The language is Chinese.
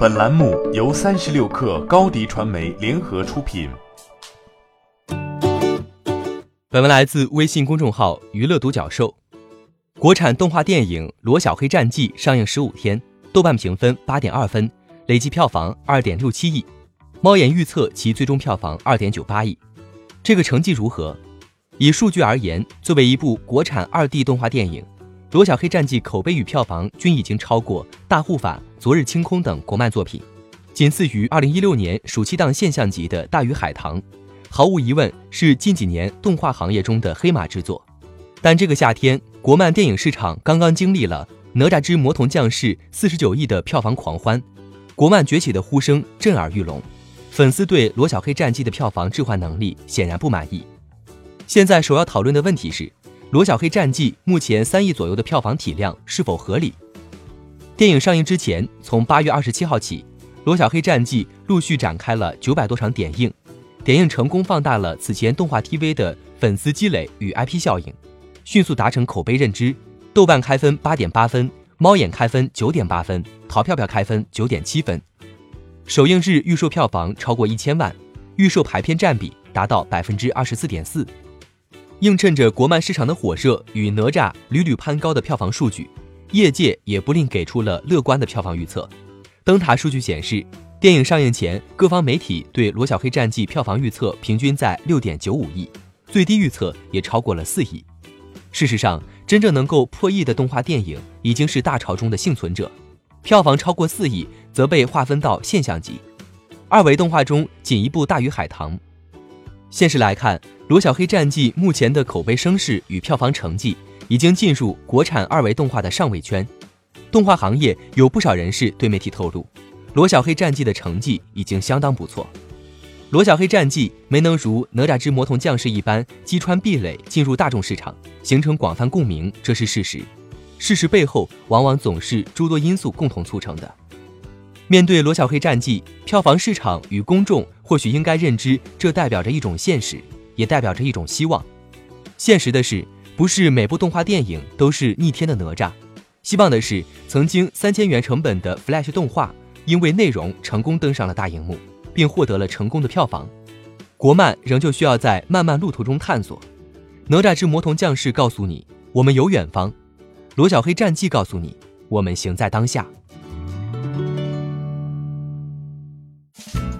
本栏目由三十六氪高低传媒联合出品。本文来自微信公众号“娱乐独角兽”。国产动画电影《罗小黑战记》上映十五天，豆瓣评分八点二分，累计票房二点六七亿。猫眼预测其最终票房二点九八亿。这个成绩如何？以数据而言，作为一部国产二 D 动画电影。《罗小黑战记》口碑与票房均已经超过《大护法》《昨日清空》等国漫作品，仅次于2016年暑期档现象级的《大鱼海棠》，毫无疑问是近几年动画行业中的黑马之作。但这个夏天，国漫电影市场刚刚经历了《哪吒之魔童降世》四十九亿的票房狂欢，国漫崛起的呼声震耳欲聋，粉丝对《罗小黑战记》的票房置换能力显然不满意。现在首要讨论的问题是。《罗小黑战记》目前三亿左右的票房体量是否合理？电影上映之前，从八月二十七号起，《罗小黑战记》陆续展开了九百多场点映，点映成功放大了此前动画 TV 的粉丝积累与 IP 效应，迅速达成口碑认知。豆瓣开分八点八分，猫眼开分九点八分，淘票票开分九点七分。首映日预售票房超过一千万，预售排片占比达到百分之二十四点四。映衬着国漫市场的火热与哪吒屡屡攀高的票房数据，业界也不吝给出了乐观的票房预测。灯塔数据显示，电影上映前，各方媒体对《罗小黑战记》票房预测平均在六点九五亿，最低预测也超过了四亿。事实上，真正能够破亿的动画电影已经是大潮中的幸存者，票房超过四亿则被划分到现象级。二维动画中仅一部《大鱼海棠》。现实来看。《罗小黑战记》目前的口碑声势与票房成绩，已经进入国产二维动画的上位圈。动画行业有不少人士对媒体透露，《罗小黑战记》的成绩已经相当不错。《罗小黑战记》没能如《哪吒之魔童降世》一般击穿壁垒，进入大众市场，形成广泛共鸣，这是事实。事实背后，往往总是诸多因素共同促成的。面对《罗小黑战记》，票房市场与公众或许应该认知，这代表着一种现实。也代表着一种希望。现实的是，不是每部动画电影都是逆天的哪吒。希望的是，曾经三千元成本的 Flash 动画，因为内容成功登上了大荧幕，并获得了成功的票房。国漫仍旧需要在漫漫路途中探索。哪吒之魔童降世告诉你，我们有远方；罗小黑战记告诉你，我们行在当下。